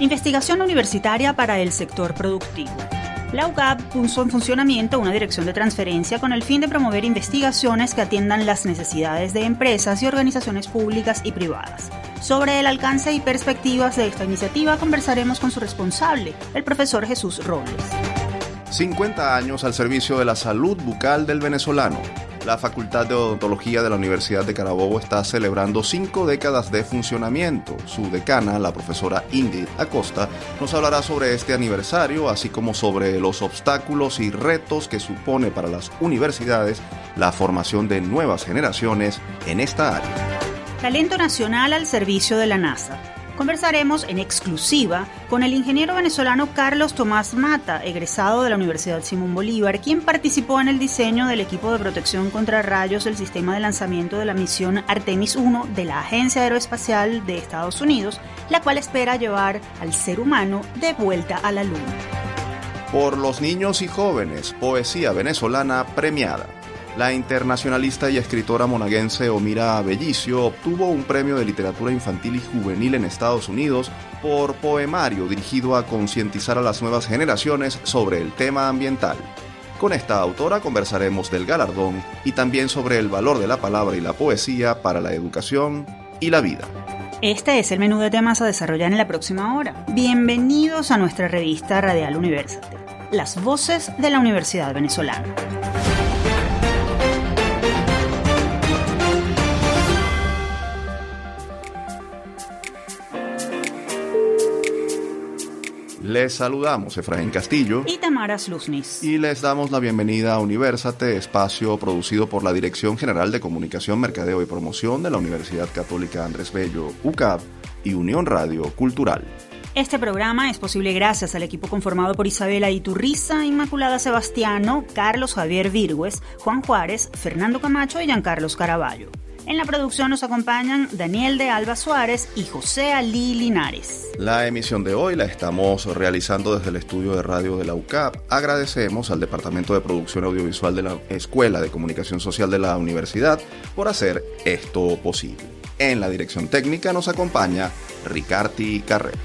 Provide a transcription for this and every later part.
Investigación universitaria para el sector productivo. La UCAP puso en funcionamiento una dirección de transferencia con el fin de promover investigaciones que atiendan las necesidades de empresas y organizaciones públicas y privadas. Sobre el alcance y perspectivas de esta iniciativa conversaremos con su responsable, el profesor Jesús Robles. 50 años al servicio de la salud bucal del venezolano. La Facultad de Odontología de la Universidad de Carabobo está celebrando cinco décadas de funcionamiento. Su decana, la profesora Ingrid Acosta, nos hablará sobre este aniversario, así como sobre los obstáculos y retos que supone para las universidades la formación de nuevas generaciones en esta área. Talento nacional al servicio de la NASA. Conversaremos en exclusiva con el ingeniero venezolano Carlos Tomás Mata, egresado de la Universidad Simón Bolívar, quien participó en el diseño del equipo de protección contra rayos del sistema de lanzamiento de la misión Artemis 1 de la Agencia Aeroespacial de Estados Unidos, la cual espera llevar al ser humano de vuelta a la Luna. Por los niños y jóvenes, poesía venezolana premiada. La internacionalista y escritora monaguense Omira Bellicio obtuvo un premio de literatura infantil y juvenil en Estados Unidos por poemario dirigido a concientizar a las nuevas generaciones sobre el tema ambiental. Con esta autora conversaremos del galardón y también sobre el valor de la palabra y la poesía para la educación y la vida. Este es el menú de temas a desarrollar en la próxima hora. Bienvenidos a nuestra revista Radial University, las voces de la Universidad Venezolana. Les saludamos Efraín Castillo y Tamara Sluznis. Y les damos la bienvenida a Universate, espacio producido por la Dirección General de Comunicación, Mercadeo y Promoción de la Universidad Católica Andrés Bello, UCAP y Unión Radio Cultural. Este programa es posible gracias al equipo conformado por Isabela Iturriza, Inmaculada Sebastiano, Carlos Javier Virgües, Juan Juárez, Fernando Camacho y Giancarlos Caraballo. En la producción nos acompañan Daniel de Alba Suárez y José Ali Linares. La emisión de hoy la estamos realizando desde el estudio de radio de la UCAP. Agradecemos al Departamento de Producción Audiovisual de la Escuela de Comunicación Social de la Universidad por hacer esto posible. En la dirección técnica nos acompaña Ricardi Carrera.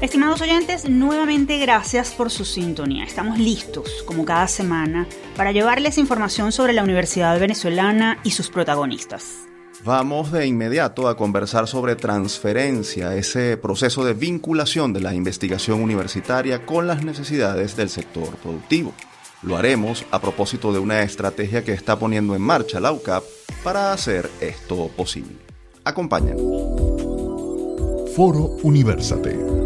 Estimados oyentes, nuevamente gracias por su sintonía. Estamos listos, como cada semana, para llevarles información sobre la Universidad Venezolana y sus protagonistas. Vamos de inmediato a conversar sobre transferencia, ese proceso de vinculación de la investigación universitaria con las necesidades del sector productivo. Lo haremos a propósito de una estrategia que está poniendo en marcha la UCAP para hacer esto posible. Acompáñanos. Foro Universate.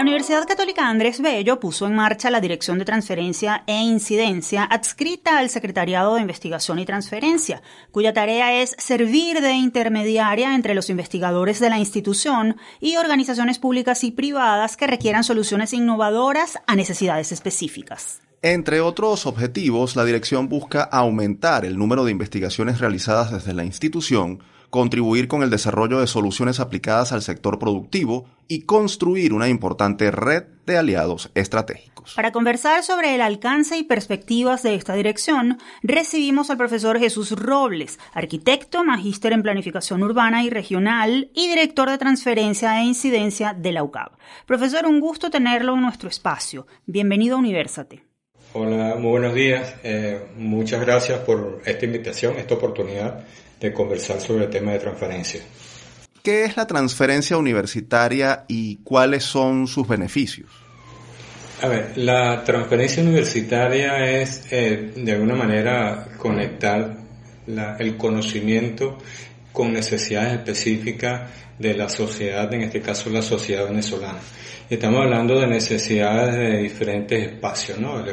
La Universidad Católica Andrés Bello puso en marcha la Dirección de Transferencia e Incidencia adscrita al Secretariado de Investigación y Transferencia, cuya tarea es servir de intermediaria entre los investigadores de la institución y organizaciones públicas y privadas que requieran soluciones innovadoras a necesidades específicas. Entre otros objetivos, la dirección busca aumentar el número de investigaciones realizadas desde la institución, contribuir con el desarrollo de soluciones aplicadas al sector productivo y construir una importante red de aliados estratégicos. Para conversar sobre el alcance y perspectivas de esta dirección, recibimos al profesor Jesús Robles, arquitecto, magíster en planificación urbana y regional y director de transferencia e incidencia de la UCAB. Profesor, un gusto tenerlo en nuestro espacio. Bienvenido a Universate. Hola, muy buenos días. Eh, muchas gracias por esta invitación, esta oportunidad de conversar sobre el tema de transferencia. ¿Qué es la transferencia universitaria y cuáles son sus beneficios? A ver, la transferencia universitaria es eh, de alguna manera conectar el conocimiento con necesidades específicas de la sociedad, en este caso la sociedad venezolana. Estamos hablando de necesidades de diferentes espacios, ¿no?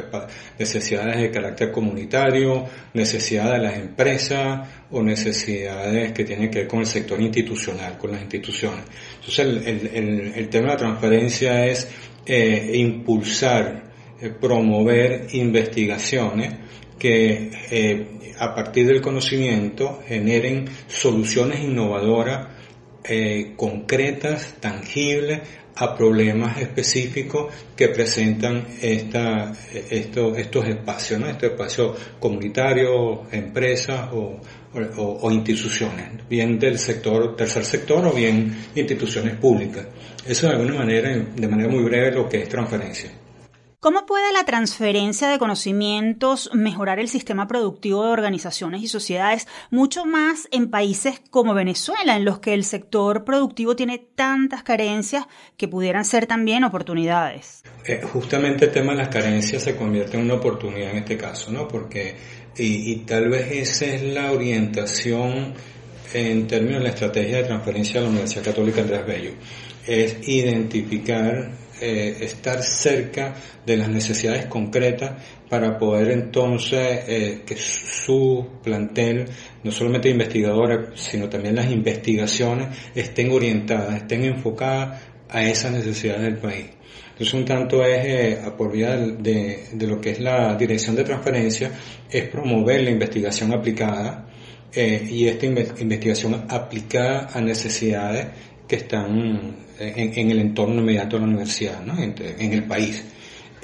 Necesidades de carácter comunitario, necesidades de las empresas o necesidades que tienen que ver con el sector institucional, con las instituciones. Entonces el, el, tema de la transparencia es eh, impulsar, eh, promover investigaciones que eh, a partir del conocimiento generen soluciones innovadoras concretas, tangibles, a problemas específicos que presentan esta, estos, estos espacios, ¿no? Estos espacios comunitarios, empresas o, o, instituciones, bien del sector, tercer sector o bien instituciones públicas. Eso de alguna manera, de manera muy breve, lo que es transferencia. ¿Cómo puede la transferencia de conocimientos mejorar el sistema productivo de organizaciones y sociedades, mucho más en países como Venezuela, en los que el sector productivo tiene tantas carencias que pudieran ser también oportunidades? Eh, justamente el tema de las carencias se convierte en una oportunidad en este caso, ¿no? Porque, y, y tal vez esa es la orientación en términos de la estrategia de transferencia de la Universidad Católica Andrés Bello, es identificar eh, estar cerca de las necesidades concretas para poder entonces eh, que su plantel, no solamente investigadores, sino también las investigaciones, estén orientadas, estén enfocadas a esas necesidades del país. Entonces, un tanto es, eh, por vía de, de, lo que es la dirección de transferencia, es promover la investigación aplicada y esta investigación aplicada a necesidades que están en, el entorno inmediato de la universidad, ¿no? en, el país.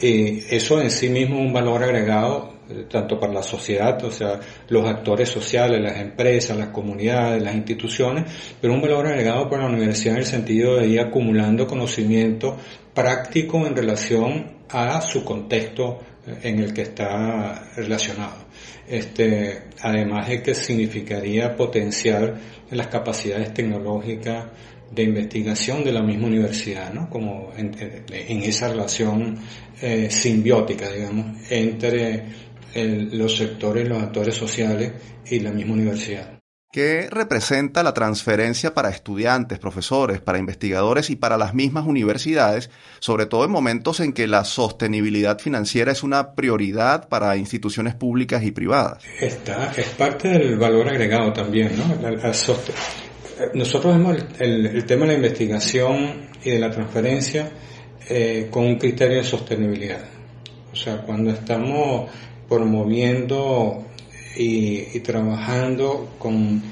Eh, eso en sí mismo es un valor agregado eh, tanto para la sociedad, o sea, los actores sociales, las empresas, las comunidades, las instituciones, pero un valor agregado para la universidad en el sentido de ir acumulando conocimiento práctico en relación a su contexto eh, en el que está relacionado. Este, además de que significaría potenciar las capacidades tecnológicas de investigación de la misma universidad, ¿no? Como en, esa relación eh, simbiótica, digamos, entre los sectores, los actores sociales y la misma universidad. ¿Qué representa la transferencia para estudiantes, profesores, para investigadores y para las mismas universidades, sobre todo en momentos en que la sostenibilidad financiera es una prioridad para instituciones públicas y privadas? Esta es parte del valor agregado también, ¿no? La, nosotros vemos el, tema de la investigación y de la transferencia eh, con un criterio de sostenibilidad. O sea, cuando estamos promoviendo y, trabajando con,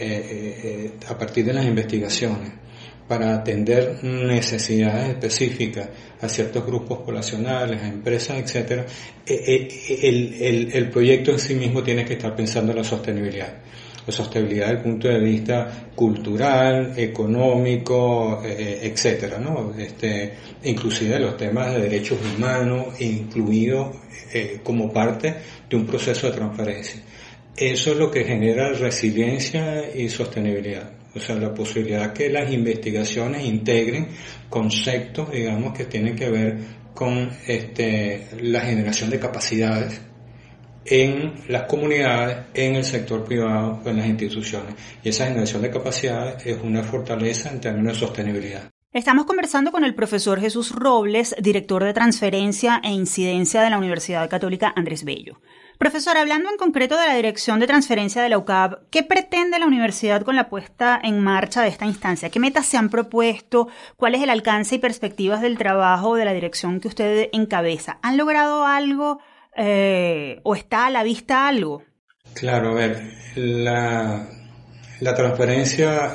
eh, eh, a partir de las investigaciones para atender necesidades específicas a ciertos grupos poblacionales, a empresas, etcétera, el, el, el proyecto en sí mismo tiene que estar pensando en la sostenibilidad la sostenibilidad desde el punto de vista cultural, económico, eh, etcétera, ¿no? Este, inclusive los temas de derechos humanos, incluidos eh, como parte de un proceso de transferencia. Eso es lo que genera resiliencia y sostenibilidad. O sea, la posibilidad que las investigaciones integren conceptos, digamos, que tienen que ver con este, la generación de capacidades en las comunidades, en el sector privado en las instituciones. Y esa generación de capacidades es una fortaleza en términos de sostenibilidad. Estamos conversando con el profesor Jesús Robles, director de transferencia e incidencia de la Universidad Católica Andrés Bello. Profesor, hablando en concreto de la dirección de transferencia de la UCAP, ¿qué pretende la universidad con la puesta en marcha de esta instancia? ¿Qué metas se han propuesto? ¿Cuál es el alcance y perspectivas del trabajo de la dirección que usted encabeza? ¿Han logrado algo? Eh, o está a la vista algo? Claro, a ver, la, la transferencia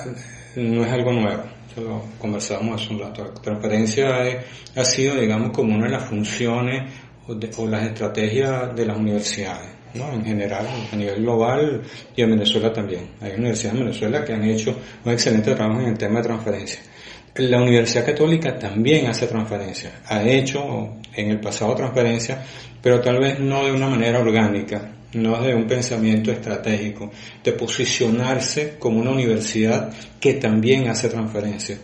no es algo nuevo, lo conversábamos hace un rato. La transferencia ha sido, digamos, como una de las funciones o, las estrategias de las universidades. ¿no? en general, a nivel global y en Venezuela también. Hay universidades en Venezuela que han hecho un excelente trabajo en el tema de transferencia. La Universidad Católica también hace transferencia, ha hecho en el pasado transferencia, pero tal vez no de una manera orgánica, no de un pensamiento estratégico, de posicionarse como una universidad que también hace transferencia.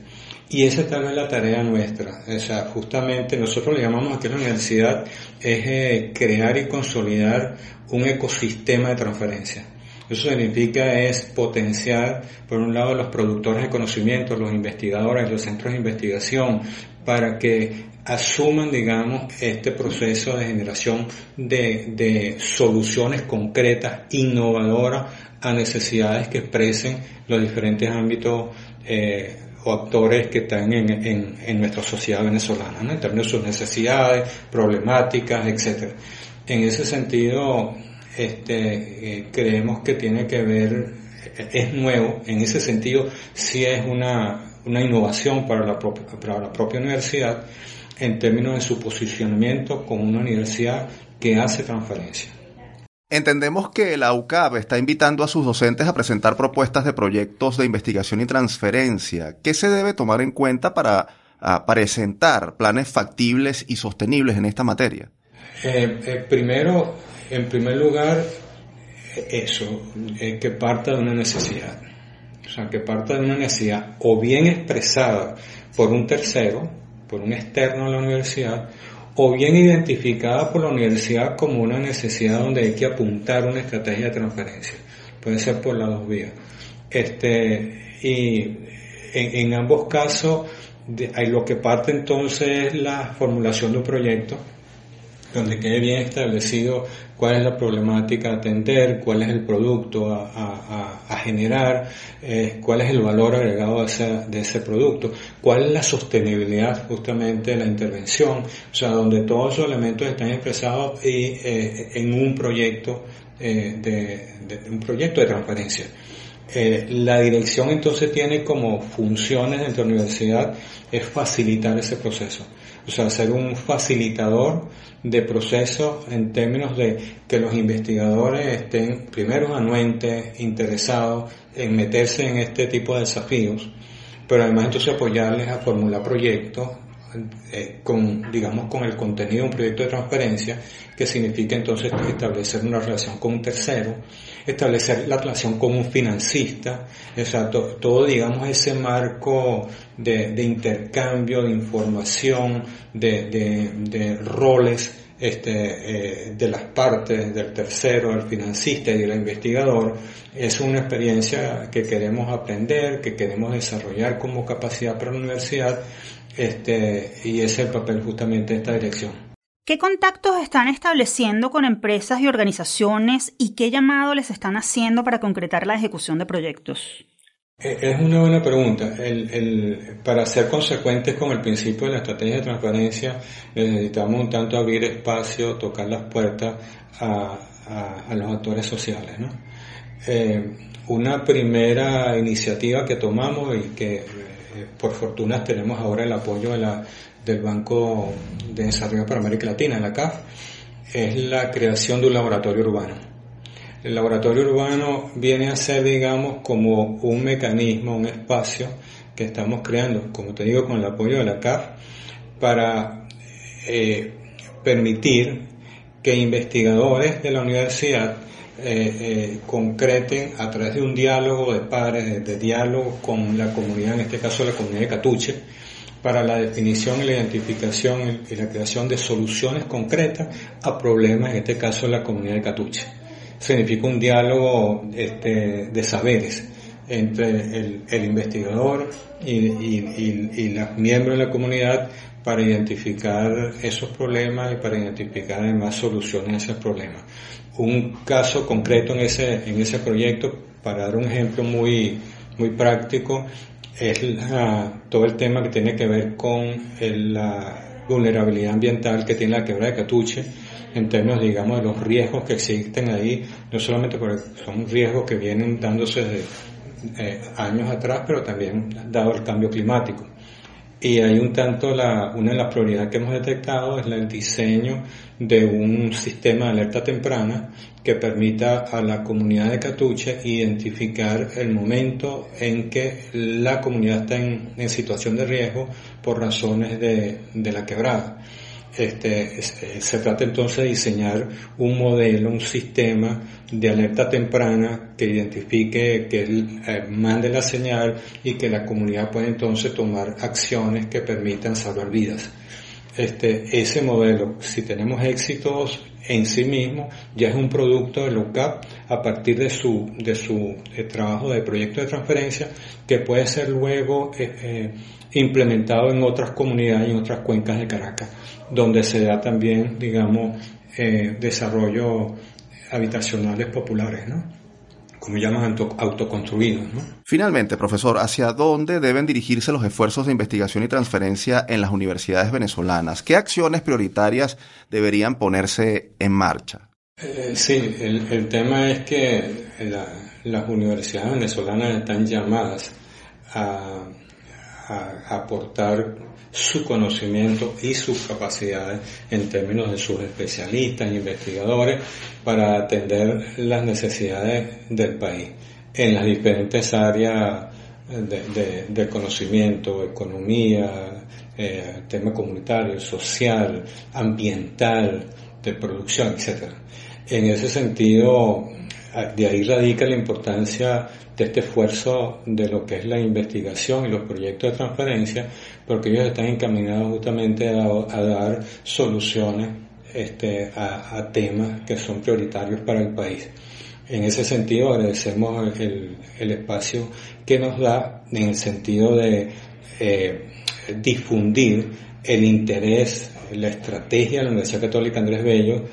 Y esa es tal vez la tarea nuestra. O sea, justamente nosotros le llamamos aquí a la universidad es eh, crear y consolidar un ecosistema de transferencia. Eso significa es potenciar, por un lado, los productores de conocimiento, los investigadores, los centros de investigación, para que asuman, digamos, este proceso de generación de, de soluciones concretas, innovadoras a necesidades que expresen los diferentes ámbitos eh, o actores que están en, en, en nuestra sociedad venezolana, ¿no? en términos de sus necesidades, problemáticas, etc. En ese sentido, este, eh, creemos que tiene que ver, es nuevo, en ese sentido sí es una, una innovación para la, propia, para la propia universidad en términos de su posicionamiento como una universidad que hace transferencia. Entendemos que la UCAP está invitando a sus docentes a presentar propuestas de proyectos de investigación y transferencia. ¿Qué se debe tomar en cuenta para presentar planes factibles y sostenibles en esta materia? Eh, eh, primero, en primer lugar, eso, eh, que parta de una necesidad. O sea, que parta de una necesidad o bien expresada por un tercero, por un externo a la universidad, o bien identificada por la universidad como una necesidad donde hay que apuntar una estrategia de transferencia. Puede ser por las dos vías. Este, y en, ambos casos, lo que parte entonces es la formulación de un proyecto donde quede bien establecido cuál es la problemática a atender, cuál es el producto a, generar, eh, cuál es el valor agregado de ese, de ese, producto, cuál es la sostenibilidad justamente de la intervención, o sea, donde todos esos elementos están expresados y, eh, en un proyecto, eh, de, un proyecto de transparencia. la dirección entonces tiene como funciones dentro de la universidad es facilitar ese proceso o sea, ser un facilitador de procesos en términos de que los investigadores estén primero anuentes, interesados en meterse en este tipo de desafíos, pero además entonces apoyarles a formular proyectos eh, con, digamos, con el contenido de un proyecto de transferencia, que significa entonces establecer una relación con un tercero, establecer la relación con un financista, exacto, todo, digamos, ese marco de, intercambio, de información, de, roles, este, eh, de las partes del tercero, del financista y del investigador, es una experiencia que queremos aprender, que queremos desarrollar como capacidad para la universidad este, y ese es el papel justamente de esta dirección. ¿Qué contactos están estableciendo con empresas y organizaciones y qué llamado les están haciendo para concretar la ejecución de proyectos? Eh, es una buena pregunta. para ser consecuentes con el principio de la estrategia de transparencia, necesitamos un tanto abrir espacio, tocar las puertas a, los actores sociales. Eh, una primera iniciativa que tomamos y que eh, por fortuna tenemos ahora el apoyo de la, del Banco de Desarrollo para América Latina, la CAF, es la creación de un laboratorio urbano. El laboratorio urbano viene a ser, digamos, como un mecanismo, un espacio que estamos creando, como te digo, con el apoyo de la CAF, para eh, permitir que investigadores de la universidad eh, eh, concreten a través de un diálogo de padres, de, diálogo con la comunidad, en este caso la comunidad de Catuche, para la definición y la identificación y la creación de soluciones concretas a problemas, en este caso la comunidad de Catuche. Significa un diálogo este, de saberes entre el, investigador y, y, los miembros de la comunidad para identificar esos problemas y para identificar además soluciones a esos problemas un caso concreto en ese, en ese proyecto, para dar un ejemplo muy, muy práctico, es todo el tema que tiene que ver con la vulnerabilidad ambiental que tiene la quebrada de Catuche, en términos, digamos, de los riesgos que existen ahí, no solamente porque son riesgos que vienen dándose de eh, años atrás, pero también dado el cambio climático. Y hay un tanto, la, una de las prioridades que hemos detectado es el diseño de un sistema de alerta temprana que permita a la comunidad de Catuche identificar el momento en que la comunidad está en, situación de riesgo por razones de, de la quebrada. Este, eh, se trata entonces de diseñar un modelo, un sistema de alerta temprana que identifique, que eh, mande la señal y que la comunidad pueda entonces tomar acciones que permitan salvar vidas. Este, ese modelo, si tenemos éxitos en sí mismo, ya es un producto de LOCAP a partir de su, de su eh, trabajo de proyecto de transferencia que puede ser luego implementado en otras comunidades y en otras cuencas de Caracas donde se da también, digamos, eh, desarrollo habitacionales populares, ¿no? Como llaman autoconstruidos. ¿no? Finalmente, profesor, ¿hacia dónde deben dirigirse los esfuerzos de investigación y transferencia en las universidades venezolanas? ¿Qué acciones prioritarias deberían ponerse en marcha? Eh, sí, el, tema es que las universidades venezolanas están llamadas a aportar su conocimiento y sus capacidades en términos de sus especialistas, investigadores, para atender las necesidades del país en las diferentes áreas de, conocimiento, economía, eh, tema comunitario, social, ambiental, de producción, etc. En ese sentido, de ahí radica la importancia de este esfuerzo de lo que es la investigación y los proyectos de transferencia, porque ellos están encaminados justamente a, dar soluciones este, a, temas que son prioritarios para el país. En ese sentido, agradecemos el, espacio que nos da en el sentido de eh, difundir el interés, la estrategia de la Universidad Católica Andrés Bello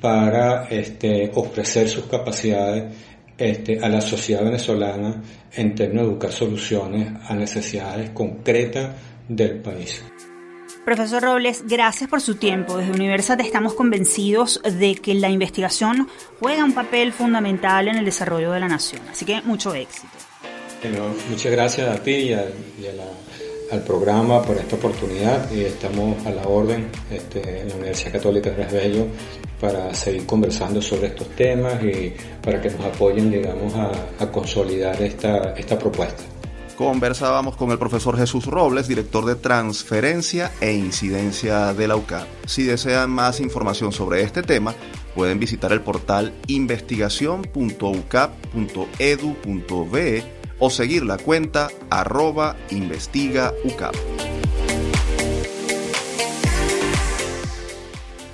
para este, ofrecer sus capacidades este, a la sociedad venezolana en términos de buscar soluciones a necesidades concretas del país. Profesor Robles, gracias por su tiempo. Desde Universat estamos convencidos de que la investigación juega un papel fundamental en el desarrollo de la nación. Así que mucho éxito. muchas gracias a ti y, al programa por esta oportunidad y estamos a la orden este, en la Universidad Católica de Bello para seguir conversando sobre estos temas y para que nos apoyen, digamos, a, consolidar esta, esta propuesta. Conversábamos con el profesor Jesús Robles, director de transferencia e incidencia de la UCAP. Si desean más información sobre este tema, pueden visitar el portal investigación.ucap.edu.be o seguir la cuenta arroba investigaucap.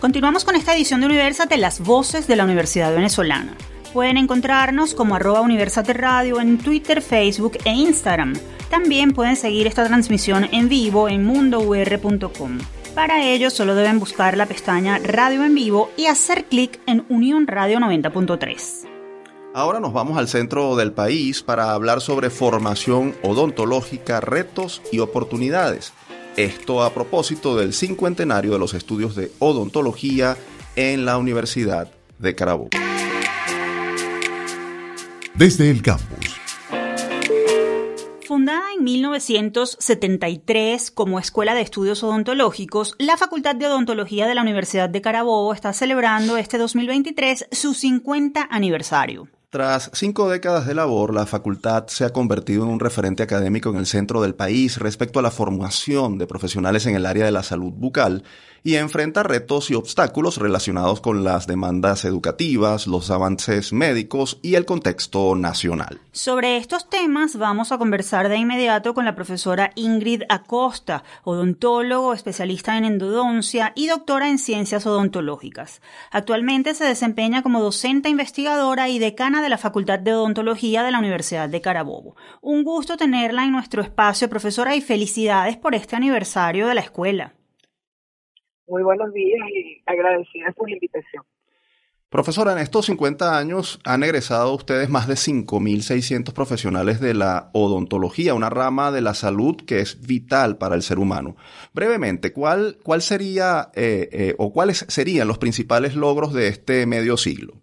Continuamos con esta edición de Universate, las voces de la Universidad Venezolana. Pueden encontrarnos como arroba Universate Radio en Twitter, Facebook e Instagram. También pueden seguir esta transmisión en vivo en mundour.com. Para ello solo deben buscar la pestaña Radio en vivo y hacer clic en Unión Radio 90.3. Ahora nos vamos al centro del país para hablar sobre formación odontológica, retos y oportunidades. Esto a propósito del cincuentenario de los estudios de odontología en la Universidad de Carabobo. Desde el campus. Fundada en 1973 como Escuela de Estudios Odontológicos, la Facultad de Odontología de la Universidad de Carabobo está celebrando este 2023 su 50 aniversario. Tras cinco décadas de labor, la facultad se ha convertido en un referente académico en el centro del país respecto a la formación de profesionales en el área de la salud bucal y enfrenta retos y obstáculos relacionados con las demandas educativas, los avances médicos y el contexto nacional. Sobre estos temas vamos a conversar de inmediato con la profesora Ingrid Acosta, odontólogo, especialista en endodoncia y doctora en ciencias odontológicas. Actualmente se desempeña como docente investigadora y decana de la Facultad de Odontología de la Universidad de Carabobo. Un gusto tenerla en nuestro espacio, profesora, y felicidades por este aniversario de la escuela. Muy buenos días y agradecida por la invitación. Profesora, en estos 50 años han egresado ustedes más de 5.600 profesionales de la odontología, una rama de la salud que es vital para el ser humano. Brevemente, ¿cuál, cuál sería eh, eh, o cuáles serían los principales logros de este medio siglo?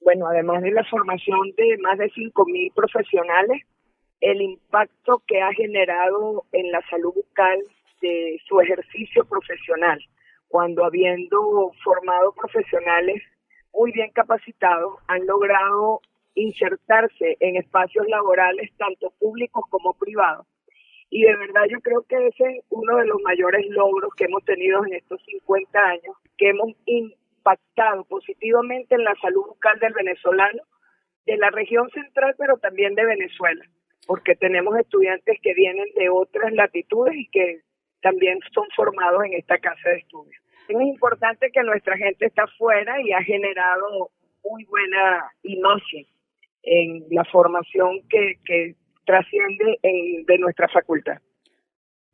Bueno, además de la formación de más de 5.000 profesionales, el impacto que ha generado en la salud bucal de su ejercicio profesional, cuando habiendo formado profesionales muy bien capacitados, han logrado insertarse en espacios laborales tanto públicos como privados. Y de verdad yo creo que ese es uno de los mayores logros que hemos tenido en estos 50 años, que hemos impactado positivamente en la salud bucal del venezolano, de la región central, pero también de Venezuela, porque tenemos estudiantes que vienen de otras latitudes y que también son formados en esta casa de estudios. Es importante que nuestra gente está afuera y ha generado muy buena imagen en la formación que, trasciende de nuestra facultad.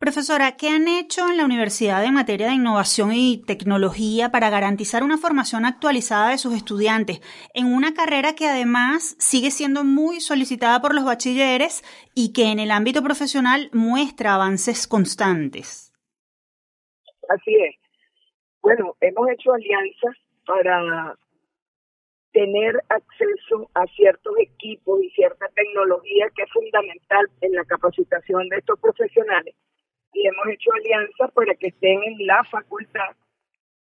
Profesora, ¿qué han hecho en la universidad en materia de innovación y tecnología para garantizar una formación actualizada de sus estudiantes en una carrera que además sigue siendo muy solicitada por los bachilleres y que en el ámbito profesional muestra avances constantes? Así es. Bueno, hemos hecho alianzas para tener acceso a ciertos equipos y cierta tecnología que es fundamental en la capacitación de estos profesionales. Y hemos hecho alianzas para que estén en la facultad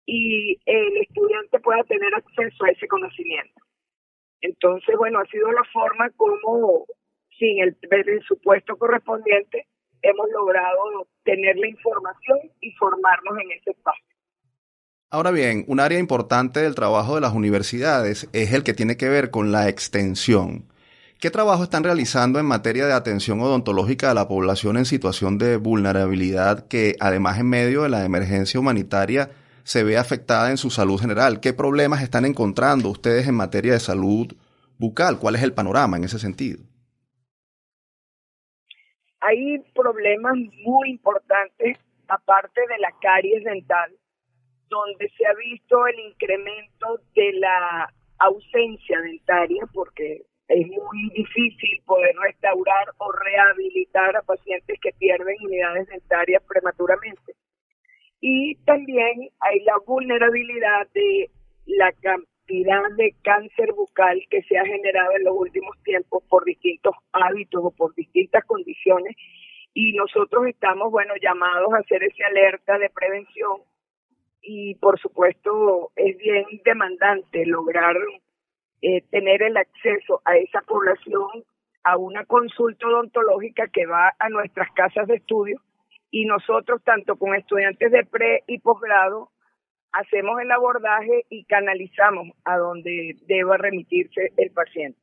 y el estudiante pueda tener acceso a ese conocimiento. Entonces, bueno, ha sido la forma como, sin el presupuesto correspondiente, hemos logrado tener la información y formarnos en ese espacio. Ahora bien, un área importante del trabajo de las universidades es el que tiene que ver con la extensión. ¿Qué trabajo están realizando en materia de atención odontológica a la población en situación de vulnerabilidad que, además en medio de la emergencia humanitaria, se ve afectada en su salud general. ¿Qué problemas están encontrando ustedes en materia de salud bucal? ¿Cuál es el panorama en ese sentido? Hay problemas muy importantes, aparte de la caries dental, donde se ha visto el incremento de la ausencia dentaria, porque es muy difícil poder restaurar o rehabilitar a pacientes que pierden unidades dentarias prematuramente. Y también hay la vulnerabilidad de la cantidad de cáncer bucal que se ha generado en los últimos tiempos por distintos hábitos o por distintas condiciones. Y nosotros estamos, bueno, llamados a hacer esa alerta de prevención. Y por supuesto es bien demandante lograr eh, tener el acceso a esa población a una consulta odontológica que va a nuestras casas de estudio y nosotros, tanto con estudiantes de pre y posgrado, hacemos el abordaje y canalizamos a donde deba remitirse el paciente.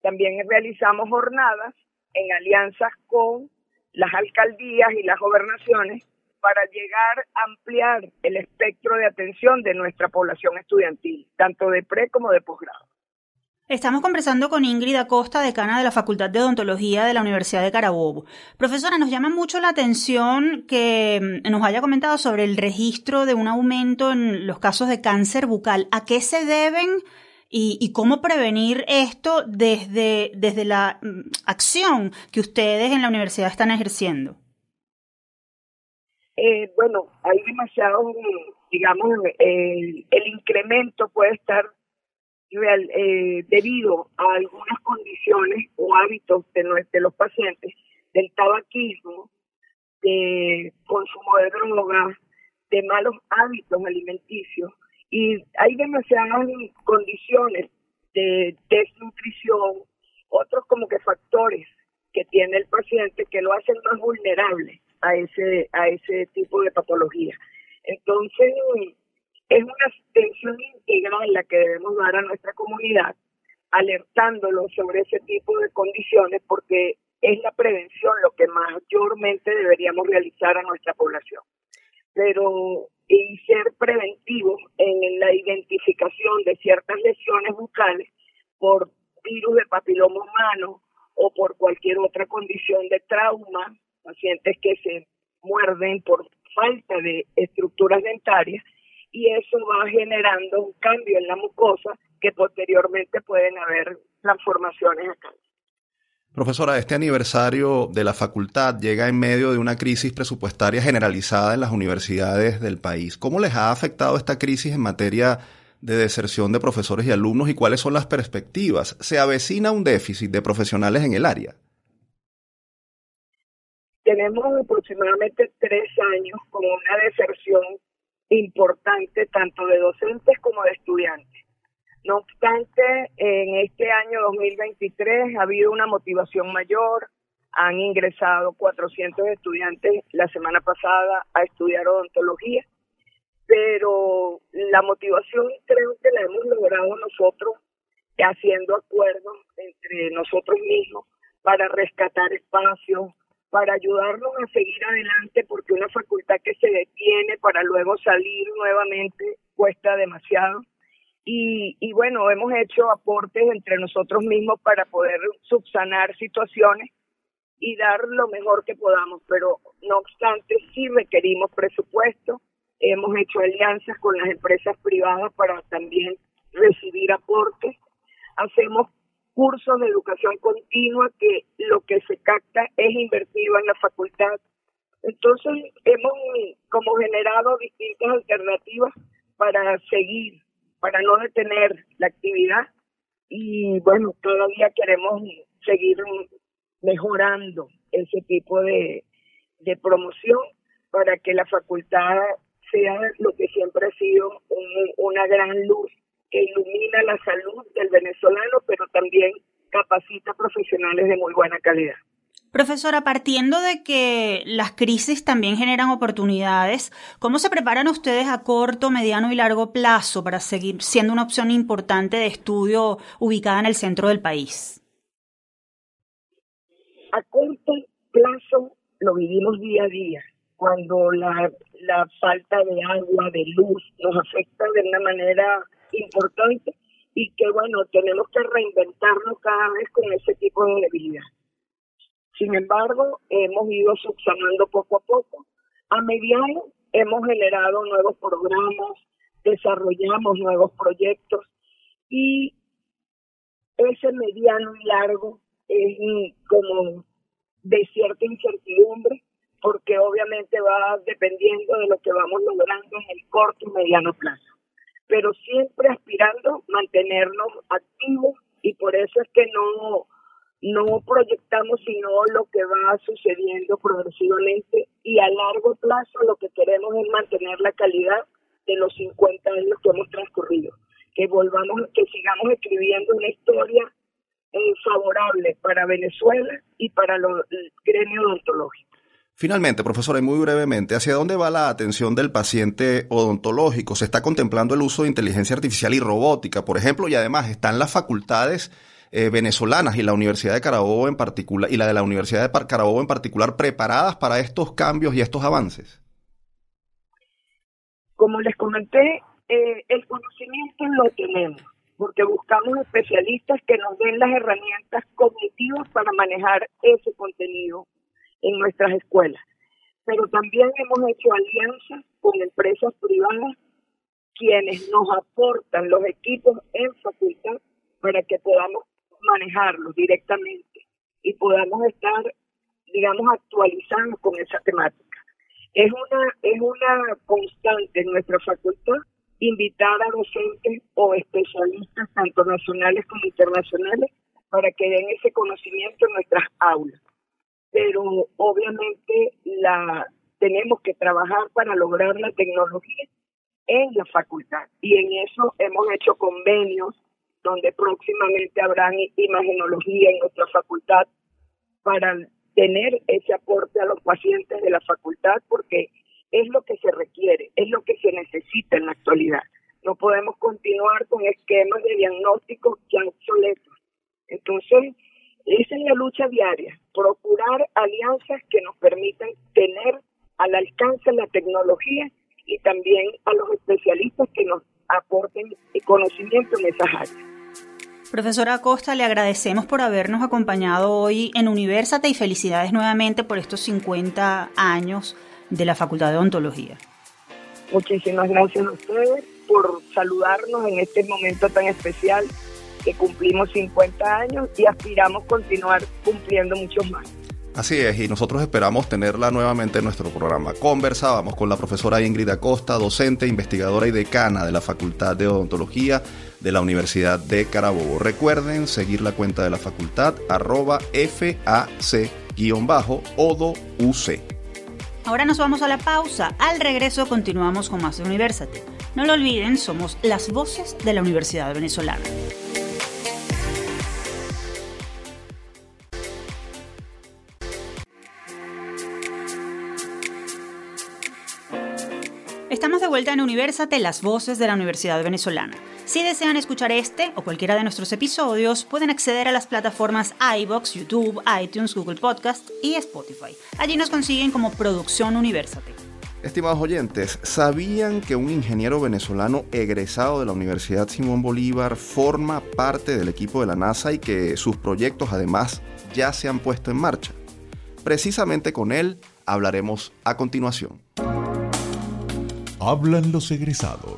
También realizamos jornadas en alianzas con las alcaldías y las gobernaciones para llegar a ampliar el espectro de atención de nuestra población estudiantil, tanto de pre como de posgrado. Estamos conversando con Ingrid Acosta, decana de la Facultad de Odontología de la Universidad de Carabobo. Profesora, nos llama mucho la atención que mm, nos haya comentado sobre el registro de un aumento en los casos de cáncer bucal. ¿A qué se deben y, cómo prevenir esto desde, desde la mm, acción que ustedes en la universidad están ejerciendo? Eh, bueno, hay demasiado, digamos, el, el incremento puede estar eh, debido a algunas condiciones o hábitos de, de los pacientes, del tabaquismo, de consumo de drogas, de malos hábitos alimenticios, y hay demasiadas condiciones de desnutrición, otros como que factores que tiene el paciente que lo hacen más vulnerable a ese a ese tipo de patología. Entonces, es una atención integral la que debemos dar a nuestra comunidad, alertándolo sobre ese tipo de condiciones, porque es la prevención lo que mayormente deberíamos realizar a nuestra población. Pero y ser preventivos en la identificación de ciertas lesiones bucales por virus de papiloma humano o por cualquier otra condición de trauma, pacientes que se muerden por falta de estructuras dentarias, y eso va generando un cambio en la mucosa que posteriormente pueden haber transformaciones acá. Profesora, este aniversario de la facultad llega en medio de una crisis presupuestaria generalizada en las universidades del país. ¿Cómo les ha afectado esta crisis en materia de deserción de profesores y alumnos y cuáles son las perspectivas? ¿Se avecina un déficit de profesionales en el área? Tenemos aproximadamente tres años con una deserción importante tanto de docentes como de estudiantes. No obstante, en este año 2023 ha habido una motivación mayor, han ingresado 400 estudiantes la semana pasada a estudiar odontología, pero la motivación creo que la hemos logrado nosotros haciendo acuerdos entre nosotros mismos para rescatar espacios, para ayudarnos a seguir adelante, porque una facultad que se detiene para luego salir nuevamente cuesta demasiado. Y, y bueno, hemos hecho aportes entre nosotros mismos para poder subsanar situaciones y dar lo mejor que podamos, pero no obstante sí requerimos presupuesto, hemos hecho alianzas con las empresas privadas para también recibir aportes, hacemos cursos de educación continua que lo que se capta es invertido en la facultad. Entonces hemos como generado distintas alternativas para seguir para no detener la actividad y bueno, todavía queremos seguir mejorando ese tipo de, de promoción para que la facultad sea lo que siempre ha sido una gran luz que ilumina la salud del venezolano, pero también capacita profesionales de muy buena calidad. Profesora, partiendo de que las crisis también generan oportunidades, ¿cómo se preparan ustedes a corto, mediano y largo plazo para seguir siendo una opción importante de estudio ubicada en el centro del país? A corto plazo lo vivimos día a día, cuando la, la falta de agua, de luz, nos afecta de una manera importante y que bueno, tenemos que reinventarnos cada vez con ese tipo de debilidad. Sin embargo, hemos ido subsanando poco a poco. A mediano hemos generado nuevos programas, desarrollamos nuevos proyectos y ese mediano y largo es como de cierta incertidumbre porque obviamente va dependiendo de lo que vamos logrando en el corto y mediano plazo. Pero siempre aspirando mantenernos activos y por eso es que no no proyectamos sino lo que va sucediendo progresivamente y a largo plazo lo que queremos es mantener la calidad de los 50 años que hemos transcurrido, que volvamos, que sigamos escribiendo una historia eh, favorable para Venezuela y para los, el gremio odontológico. Finalmente, profesora, y muy brevemente, ¿hacia dónde va la atención del paciente odontológico? ¿Se está contemplando el uso de inteligencia artificial y robótica, por ejemplo? Y además, ¿están las facultades eh, venezolanas y la Universidad de Carabobo en particular y la de la Universidad de Carabobo en particular preparadas para estos cambios y estos avances? Como les comenté, eh, el conocimiento lo tenemos porque buscamos especialistas que nos den las herramientas cognitivas para manejar ese contenido en nuestras escuelas. Pero también hemos hecho alianzas con empresas privadas quienes nos aportan los equipos en facultad para que podamos manejarlos directamente y podamos estar, digamos, actualizados con esa temática. Es una, es una constante en nuestra facultad invitar a docentes o especialistas, tanto nacionales como internacionales, para que den ese conocimiento en nuestras aulas. Pero obviamente la tenemos que trabajar para lograr la tecnología en la facultad y en eso hemos hecho convenios donde próximamente habrán imagenología en nuestra facultad para tener ese aporte a los pacientes de la facultad porque es lo que se requiere, es lo que se necesita en la actualidad. No podemos continuar con esquemas de diagnóstico ya obsoletos. Entonces, esa es la lucha diaria, procurar alianzas que nos permitan tener al alcance la tecnología y también a los especialistas que nos aporten conocimiento en esas áreas. Profesora Acosta, le agradecemos por habernos acompañado hoy en Universate y felicidades nuevamente por estos 50 años de la Facultad de Odontología. Muchísimas gracias a ustedes por saludarnos en este momento tan especial que cumplimos 50 años y aspiramos continuar cumpliendo muchos más. Así es, y nosotros esperamos tenerla nuevamente en nuestro programa. Conversábamos con la profesora Ingrid Acosta, docente, investigadora y decana de la Facultad de Odontología de la Universidad de Carabobo. Recuerden seguir la cuenta de la facultad arroba FAC-ODOUC. Ahora nos vamos a la pausa. Al regreso continuamos con más de Universate. No lo olviden, somos las voces de la Universidad Venezolana. Estamos de vuelta en Universate, las voces de la Universidad Venezolana. Si desean escuchar este o cualquiera de nuestros episodios, pueden acceder a las plataformas iBox, YouTube, iTunes, Google Podcast y Spotify. Allí nos consiguen como Producción Universate. Estimados oyentes, ¿sabían que un ingeniero venezolano egresado de la Universidad Simón Bolívar forma parte del equipo de la NASA y que sus proyectos además ya se han puesto en marcha? Precisamente con él hablaremos a continuación. Hablan los egresados.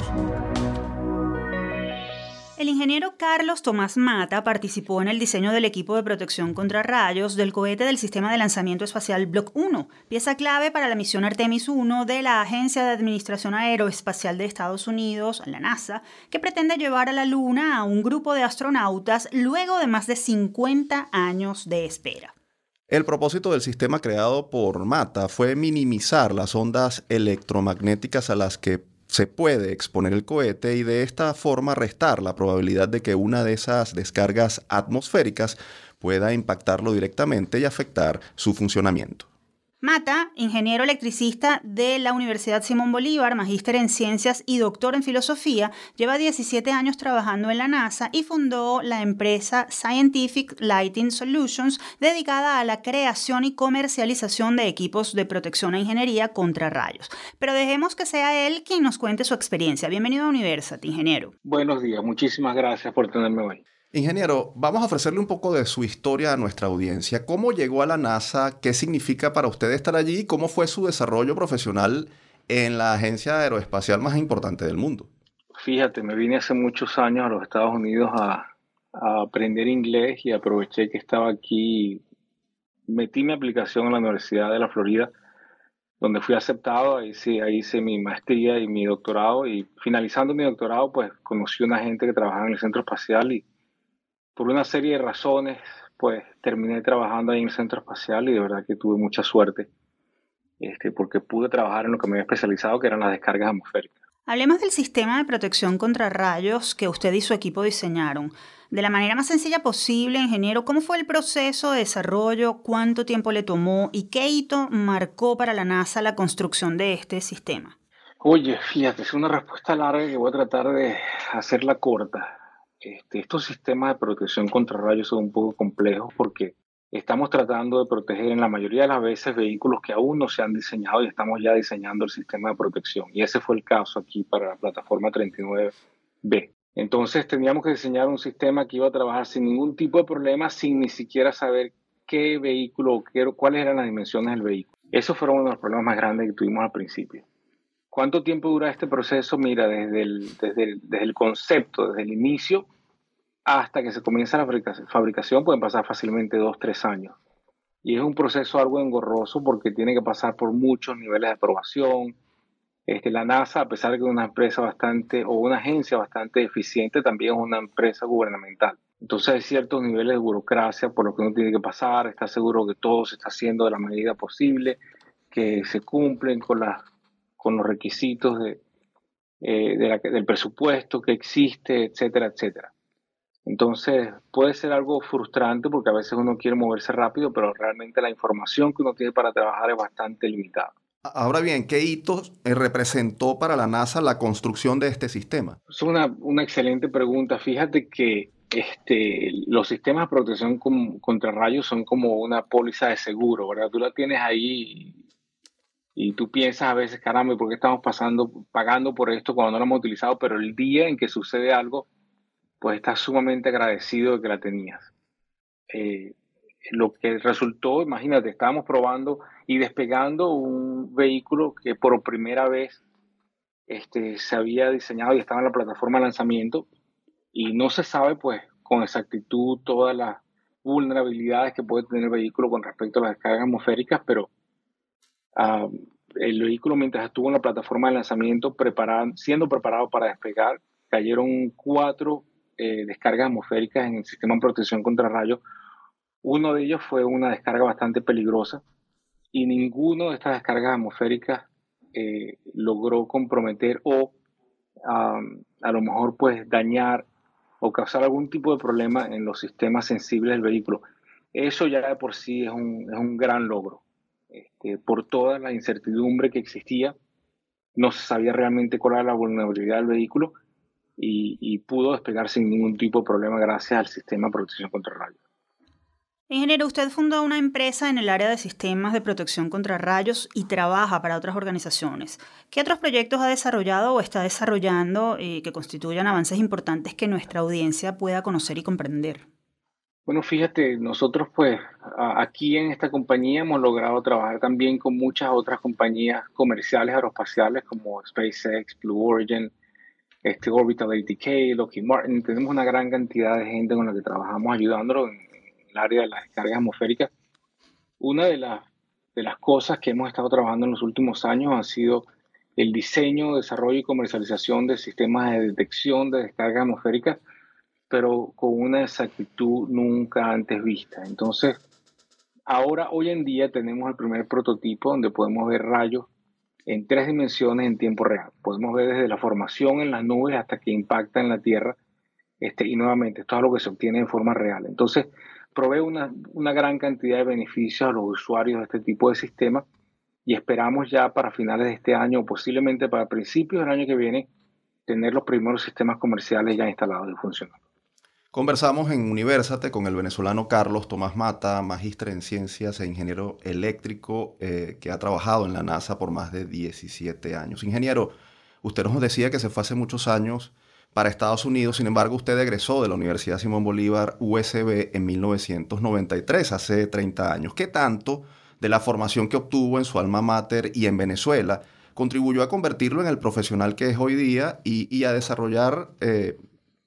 El ingeniero Carlos Tomás Mata participó en el diseño del equipo de protección contra rayos del cohete del sistema de lanzamiento espacial Block 1, pieza clave para la misión Artemis 1 de la Agencia de Administración Aeroespacial de Estados Unidos, la NASA, que pretende llevar a la Luna a un grupo de astronautas luego de más de 50 años de espera. El propósito del sistema creado por Mata fue minimizar las ondas electromagnéticas a las que se puede exponer el cohete y de esta forma restar la probabilidad de que una de esas descargas atmosféricas pueda impactarlo directamente y afectar su funcionamiento. Mata, ingeniero electricista de la Universidad Simón Bolívar, magíster en ciencias y doctor en filosofía, lleva 17 años trabajando en la NASA y fundó la empresa Scientific Lighting Solutions, dedicada a la creación y comercialización de equipos de protección e ingeniería contra rayos. Pero dejemos que sea él quien nos cuente su experiencia. Bienvenido a Universat, ingeniero. Buenos días, muchísimas gracias por tenerme hoy. Ingeniero, vamos a ofrecerle un poco de su historia a nuestra audiencia. ¿Cómo llegó a la NASA? ¿Qué significa para usted estar allí? ¿Cómo fue su desarrollo profesional en la agencia aeroespacial más importante del mundo? Fíjate, me vine hace muchos años a los Estados Unidos a, aprender inglés y aproveché que estaba aquí. Metí mi aplicación en la Universidad de la Florida, donde fui aceptado. Ahí hice, ahí hice mi maestría y mi doctorado. Y finalizando mi doctorado, pues conocí a una gente que trabajaba en el centro espacial y por una serie de razones, pues terminé trabajando ahí en el centro espacial y de verdad que tuve mucha suerte, este, porque pude trabajar en lo que me había especializado, que eran las descargas atmosféricas. Hablemos del sistema de protección contra rayos que usted y su equipo diseñaron. De la manera más sencilla posible, ingeniero, ¿cómo fue el proceso de desarrollo? ¿Cuánto tiempo le tomó? ¿Y qué hito marcó para la NASA la construcción de este sistema? Oye, fíjate, es una respuesta larga que voy a tratar de hacerla corta. Este, estos sistemas de protección contra rayos son un poco complejos porque estamos tratando de proteger en la mayoría de las veces vehículos que aún no se han diseñado y estamos ya diseñando el sistema de protección. Y ese fue el caso aquí para la plataforma 39B. Entonces teníamos que diseñar un sistema que iba a trabajar sin ningún tipo de problema, sin ni siquiera saber qué vehículo o cuáles eran las dimensiones del vehículo. Esos fueron uno de los problemas más grandes que tuvimos al principio. ¿Cuánto tiempo dura este proceso? Mira, desde el, desde desde el concepto, desde el inicio, hasta que se comienza la fabricación pueden pasar fácilmente dos, tres años. Y es un proceso algo engorroso porque tiene que pasar por muchos niveles de aprobación. Este, la NASA, a pesar de que es una empresa bastante o una agencia bastante eficiente, también es una empresa gubernamental. Entonces hay ciertos niveles de burocracia por los que uno tiene que pasar, está seguro que todo se está haciendo de la medida posible, que se cumplen con, los requisitos eh, del presupuesto que existe, etcétera, etcétera. Entonces puede ser algo frustrante porque a veces uno quiere moverse rápido, pero realmente la información que uno tiene para trabajar es bastante limitada. Ahora bien, ¿qué hitos eh, representó para la NASA la construcción de este sistema? Es una, una excelente pregunta. Fíjate que este, los sistemas de protección contra rayos son como una póliza de seguro, ¿verdad? Tú la tienes ahí y, y tú piensas a veces, caramba, ¿por qué estamos pasando, pagando por esto cuando no lo hemos utilizado? Pero el día en que sucede algo, pues estás sumamente agradecido de que la tenías. Eh, lo que resultó, imagínate, estábamos probando y despegando un vehículo que por primera vez este, se había diseñado y estaba en la plataforma de lanzamiento y no se sabe pues con exactitud todas las vulnerabilidades que puede tener el vehículo con respecto a las descargas atmosféricas, pero ah, el vehículo mientras estuvo en la plataforma de lanzamiento siendo preparado para despegar, cayeron cuatro eh, descargas atmosféricas en el sistema de protección contra rayos. Uno de ellos fue una descarga bastante peligrosa y ninguno de estas descargas atmosféricas eh, logró comprometer o a lo mejor pues dañar o causar algún tipo de problema en los sistemas sensibles del vehículo. Eso ya de por sí es un, es un gran logro. Este, por toda la incertidumbre que existía, no se sabía realmente cuál era la vulnerabilidad del vehículo y, pudo despegar sin ningún tipo de problema gracias al sistema de protección contra rayos. Ingeniero, usted fundó una empresa en el área de sistemas de protección contra rayos y trabaja para otras organizaciones. ¿Qué otros proyectos ha desarrollado o está desarrollando eh, que constituyan avances importantes que nuestra audiencia pueda conocer y comprender? Bueno, fíjate, nosotros pues aquí en esta compañía hemos logrado trabajar también con muchas otras compañías comerciales aeroespaciales como SpaceX, Blue Origin, este Orbital ATK, Lockheed Martin, tenemos una gran cantidad de gente con la que trabajamos ayudándolo en, el área de las descargas atmosféricas. Una de las, de las cosas que hemos estado trabajando en los últimos años ha sido el diseño, desarrollo y comercialización de sistemas de detección de descargas atmosféricas, pero con una exactitud nunca antes vista. Entonces, ahora, hoy en día, tenemos el primer prototipo donde podemos ver rayos en tres dimensiones en tiempo real. Podemos ver desde la formación en las nubes hasta que impacta en la Tierra. Este, y nuevamente, esto es algo que se obtiene de forma real. Entonces, provee una, una gran cantidad de beneficios a los usuarios de este tipo de sistemas y esperamos ya para finales de este año o posiblemente para principios del año que viene tener los primeros sistemas comerciales ya instalados y funcionando. Conversamos en Universate con el venezolano Carlos Tomás Mata, magíster en ciencias e ingeniero eléctrico eh, que ha trabajado en la NASA por más de 17 años. Ingeniero, usted nos decía que se fue hace muchos años para Estados Unidos, sin embargo usted egresó de la Universidad Simón Bolívar USB en 1993, hace 30 años. ¿Qué tanto de la formación que obtuvo en su alma mater y en Venezuela contribuyó a convertirlo en el profesional que es hoy día y, a desarrollar eh,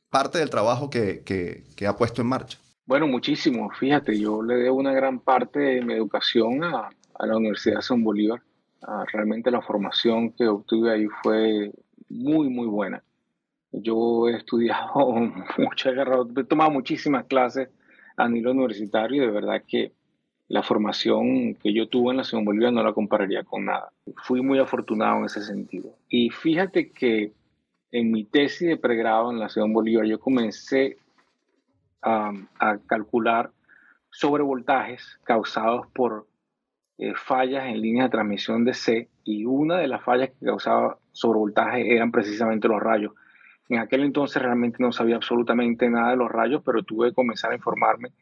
parte del trabajo que, ha puesto en marcha? Bueno, muchísimo. Fíjate, yo le debo una gran parte de mi educación a, la Universidad de San Bolívar. Ah, realmente la formación que obtuve ahí fue muy, muy buena. Yo he estudiado mucho, he, he tomado muchísimas clases a nivel universitario y de verdad que la formación que yo tuve en la Simón Bolívar no la compararía con nada. Fui muy afortunado en ese sentido. Y fíjate que en mi tesis de pregrado en la Simón Bolívar yo comencé a calcular sobrevoltajes causados por eh, fallas en líneas de transmisión de C y una de las fallas que causaba sobrevoltaje eran precisamente los rayos. En aquel entonces realmente no sabía absolutamente nada de los rayos, pero tuve que comenzar a informarme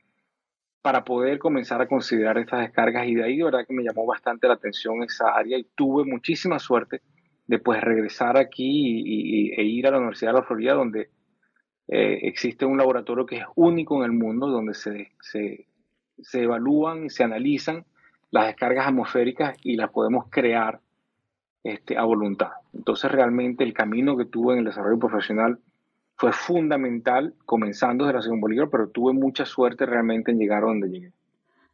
para poder comenzar a considerar estas descargas y de ahí de verdad que me llamó bastante la atención esa área y tuve muchísima suerte de pues regresar aquí y, e ir a la Universidad de la Florida donde eh, existe un laboratorio que es único en el mundo donde se, se, se evalúan y se analizan las descargas atmosféricas y las podemos crear este, a voluntad. Entonces realmente el camino que tuve en el desarrollo profesional fue fundamental comenzando desde la Simón Bolívar, pero tuve mucha suerte realmente en llegar a donde llegué.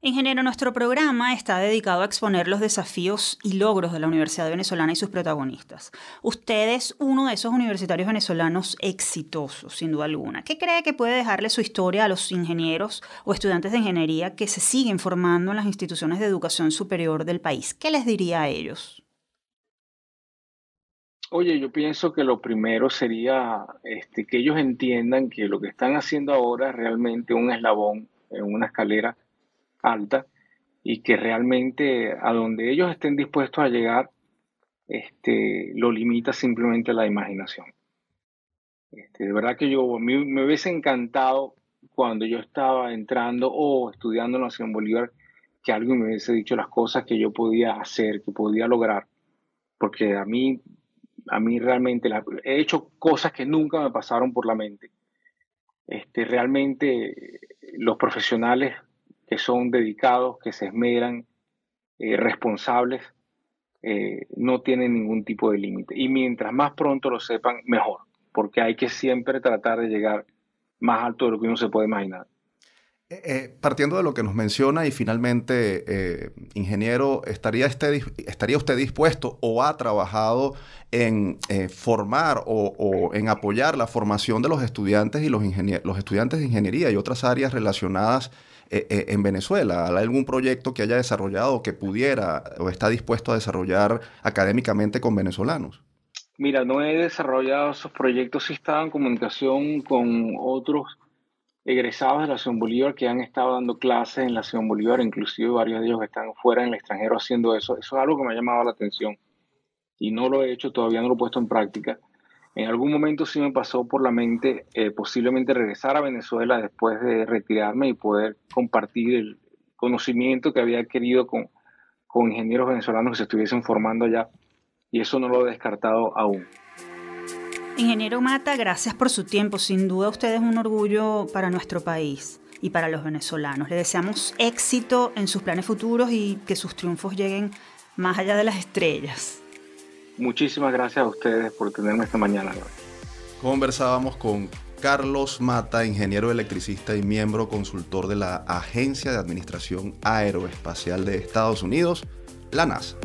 Ingeniero, nuestro programa está dedicado a exponer los desafíos y logros de la Universidad Venezolana y sus protagonistas. Usted es uno de esos universitarios venezolanos exitosos, sin duda alguna. ¿Qué cree que puede dejarle su historia a los ingenieros o estudiantes de ingeniería que se siguen formando en las instituciones de educación superior del país? ¿Qué les diría a ellos? Oye, yo pienso que lo primero sería este, que ellos entiendan que lo que están haciendo ahora es realmente un eslabón en una escalera alta y que realmente a donde ellos estén dispuestos a llegar, este, lo limita simplemente la imaginación. Este, de verdad que yo me, me hubiese encantado cuando yo estaba entrando o estudiando en la Nación Bolívar que alguien me hubiese dicho las cosas que yo podía hacer, que podía lograr, porque a mí a mí realmente he hecho cosas que nunca me pasaron por la mente. Este, realmente los profesionales que son dedicados, que se esmeran, eh, responsables, eh, no tienen ningún tipo de límite. Y mientras más pronto lo sepan, mejor, porque hay que siempre tratar de llegar más alto de lo que uno se puede imaginar. Eh, partiendo de lo que nos menciona y finalmente, ingeniero, ¿estaría, este, ¿estaría usted dispuesto o ha trabajado en formar o, en apoyar la formación de los estudiantes y los, los estudiantes de ingeniería y otras áreas relacionadas en Venezuela? ¿Hay algún proyecto que haya desarrollado que pudiera o está dispuesto a desarrollar académicamente con venezolanos? Mira, no he desarrollado esos proyectos, sí estaba en comunicación con otros egresados de la Ciudad Bolívar que han estado dando clases en la Ciudad Bolívar, inclusive varios de ellos que están fuera en el extranjero haciendo eso. Eso es algo que me ha llamado la atención y no lo he hecho, todavía no lo he puesto en práctica. En algún momento sí me pasó por la mente eh, posiblemente regresar a Venezuela después de retirarme y poder compartir el conocimiento que había adquirido con, con ingenieros venezolanos que se estuviesen formando allá y eso no lo he descartado aún. Ingeniero Mata, gracias por su tiempo. Sin duda usted es un orgullo para nuestro país y para los venezolanos. Le deseamos éxito en sus planes futuros y que sus triunfos lleguen más allá de las estrellas. Muchísimas gracias a ustedes por tenerme esta mañana. Conversábamos con Carlos Mata, ingeniero electricista y miembro consultor de la Agencia de Administración Aeroespacial de Estados Unidos, la NASA.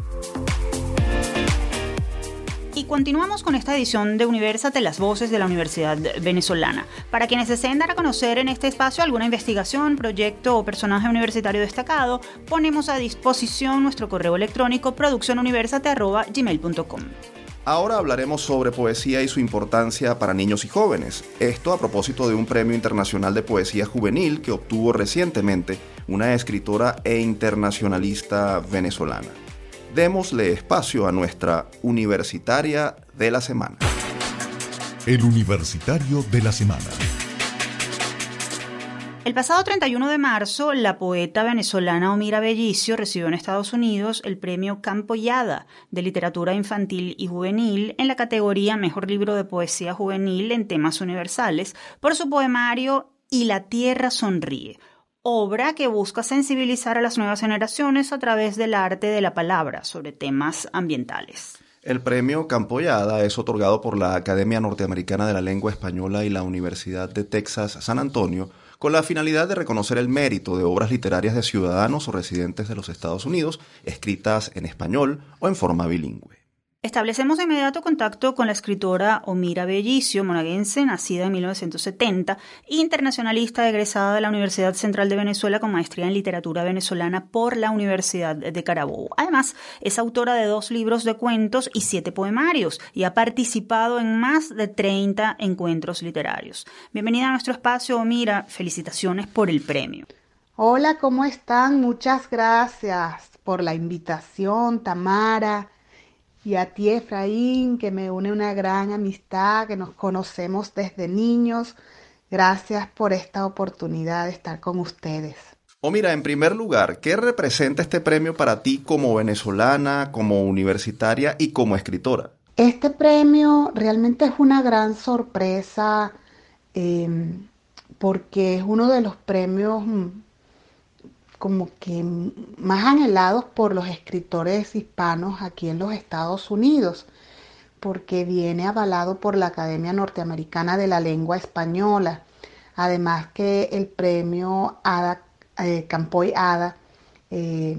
Continuamos con esta edición de Universate, las voces de la Universidad Venezolana. Para quienes deseen dar a conocer en este espacio alguna investigación, proyecto o personaje universitario destacado, ponemos a disposición nuestro correo electrónico produccionuniversate.gmail.com. Ahora hablaremos sobre poesía y su importancia para niños y jóvenes. Esto a propósito de un premio internacional de poesía juvenil que obtuvo recientemente una escritora e internacionalista venezolana démosle espacio a nuestra universitaria de la semana. El universitario de la semana. El pasado 31 de marzo, la poeta venezolana Omira Bellicio recibió en Estados Unidos el premio Campoyada de literatura infantil y juvenil en la categoría Mejor libro de poesía juvenil en temas universales por su poemario Y la tierra sonríe, obra que busca sensibilizar a las nuevas generaciones a través del arte de la palabra sobre temas ambientales. El premio Campoyada es otorgado por la Academia Norteamericana de la Lengua Española y la Universidad de Texas San Antonio con la finalidad de reconocer el mérito de obras literarias de ciudadanos o residentes de los Estados Unidos escritas en español o en forma bilingüe. Establecemos de inmediato contacto con la escritora Omira Bellicio, monaguense, nacida en 1970, internacionalista egresada de la Universidad Central de Venezuela con maestría en literatura venezolana por la Universidad de Carabobo. Además, es autora de dos libros de cuentos y siete poemarios y ha participado en más de 30 encuentros literarios. Bienvenida a nuestro espacio, Omira. Felicitaciones por el premio. Hola, ¿cómo están? Muchas gracias por la invitación, Tamara y a ti Efraín, que me une una gran amistad, que nos conocemos desde niños. Gracias por esta oportunidad de estar con ustedes. O oh, mira, en primer lugar, ¿qué representa este premio para ti como venezolana, como universitaria y como escritora? Este premio realmente es una gran sorpresa em, porque es uno de los premios como que más anhelados por los escritores hispanos aquí en los Estados Unidos, porque viene avalado por la Academia Norteamericana de la Lengua Española. Además que el premio Ada, eh, Campoy Ada eh,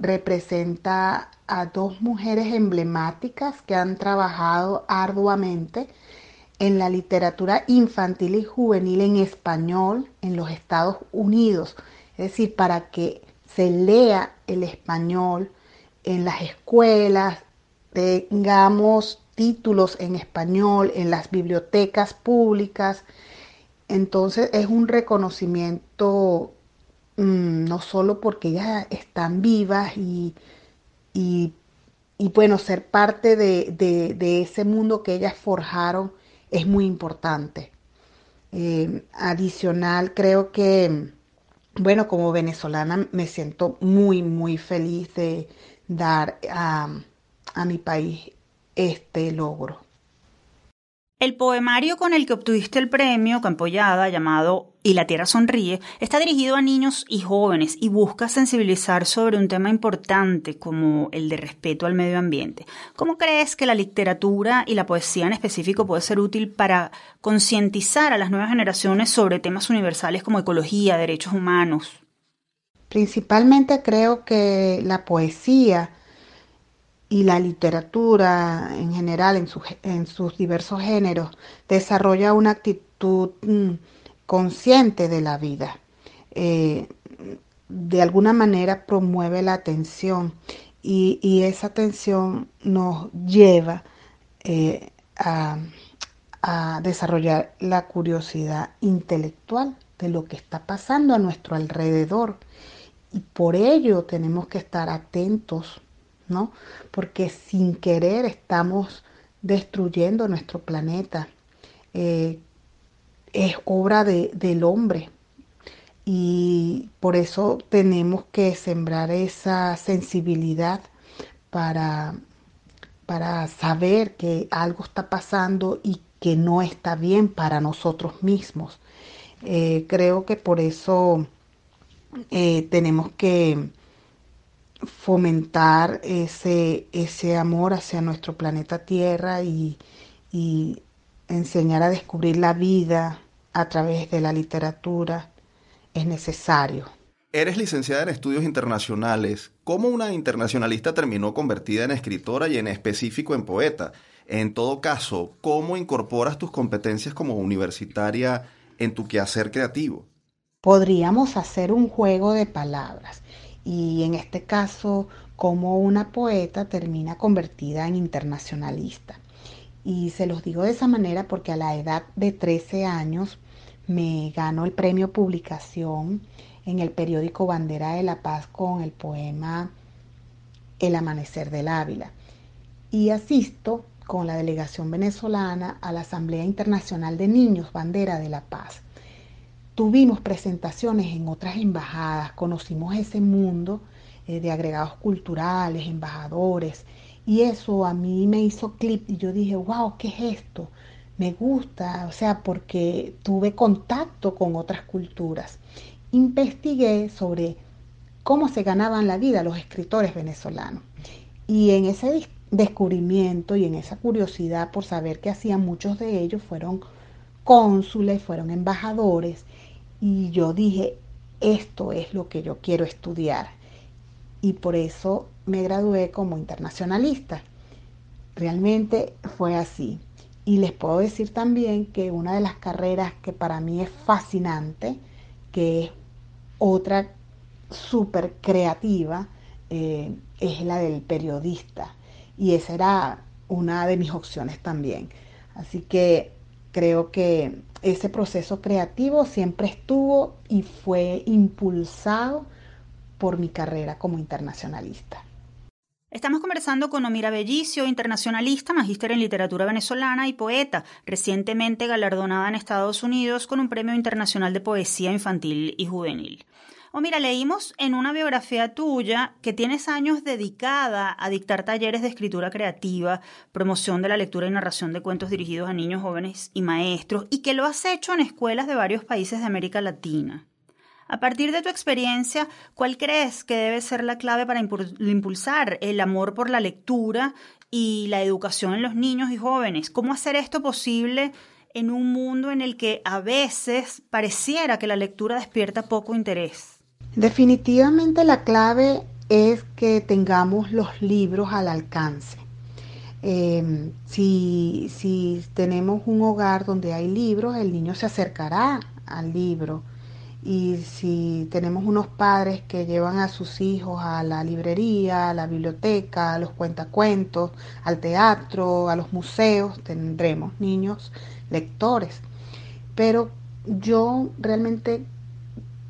representa a dos mujeres emblemáticas que han trabajado arduamente en la literatura infantil y juvenil en español en los Estados Unidos es decir, para que se lea el español en las escuelas, tengamos títulos en español en las bibliotecas públicas. Entonces es un reconocimiento mm, no solo porque ellas están vivas y, y, bueno, ser parte de, ese mundo que ellas forjaron es muy importante. Eh, adicional, creo que bueno, como venezolana me siento muy, muy feliz de dar a, mi país este logro. El poemario con el que obtuviste el premio Campoyada, llamado Y la Tierra Sonríe, está dirigido a niños y jóvenes y busca sensibilizar sobre un tema importante como el de respeto al medio ambiente. ¿Cómo crees que la literatura y la poesía en específico puede ser útil para concientizar a las nuevas generaciones sobre temas universales como ecología, derechos humanos? Principalmente creo que la poesía y la literatura en general, en, sus diversos géneros, desarrolla una actitud mm, consciente de la vida. Eh, de alguna manera promueve la atención y, esa atención nos lleva eh, a, a desarrollar la curiosidad intelectual de lo que está pasando a nuestro alrededor. Y por ello tenemos que estar atentos ¿no? Porque sin querer estamos destruyendo nuestro planeta. Eh, es obra del hombre y por eso tenemos que sembrar esa sensibilidad para, para saber que algo está pasando y que no está bien para nosotros mismos. Eh, creo que por eso eh, tenemos que fomentar ese, ese amor hacia nuestro planeta Tierra y, enseñar a descubrir la vida a través de la literatura es necesario. Eres licenciada en estudios internacionales. ¿Cómo una internacionalista terminó convertida en escritora y en específico en poeta? En todo caso, ¿cómo incorporas tus competencias como universitaria en tu quehacer creativo? Podríamos hacer un juego de palabras y en este caso, cómo una poeta termina convertida en internacionalista. Y se los digo de esa manera porque a la edad de 13 años me ganó el premio publicación en el periódico Bandera de la Paz con el poema El Amanecer del Ávila. Y asisto con la delegación venezolana a la Asamblea Internacional de Niños Bandera de la Paz. Tuvimos presentaciones en otras embajadas, conocimos ese mundo eh, de agregados culturales, embajadores, y eso a mí me hizo clip y yo dije, wow, ¿qué es esto? Me gusta, o sea, porque tuve contacto con otras culturas. Investigué sobre cómo se ganaban la vida los escritores venezolanos. Y en ese descubrimiento y en esa curiosidad por saber qué hacían muchos de ellos, fueron cónsules, fueron embajadores. Y yo dije, esto es lo que yo quiero estudiar y por eso me gradué como internacionalista. Realmente fue así. Y les puedo decir también que una de las carreras que para mí es fascinante, que es otra súper creativa, eh, es la del periodista. Y esa era una de mis opciones también. Así que creo que ese proceso creativo siempre estuvo y fue impulsado por mi carrera como internacionalista. Estamos conversando con Omira Bellicio, internacionalista, magíster en literatura venezolana y poeta, recientemente galardonada en Estados Unidos con un premio internacional de poesía infantil y juvenil. Omira, leímos en una biografía tuya que tienes años dedicada a dictar talleres de escritura creativa, promoción de la lectura y narración de cuentos dirigidos a niños, jóvenes y maestros, y que lo has hecho en escuelas de varios países de América Latina. A partir de tu experiencia, ¿cuál crees que debe ser la clave para impulsar el amor por la lectura y la educación en los niños y jóvenes? ¿Cómo hacer esto posible en un mundo en el que a veces pareciera que la lectura despierta poco interés? Definitivamente la clave es que tengamos los libros al alcance. Eh, si, si tenemos un hogar donde hay libros, el niño se acercará al libro y si tenemos unos padres que llevan a sus hijos a la librería, a la biblioteca, a los cuentacuentos, al teatro, a los museos, tendremos niños lectores. Pero yo realmente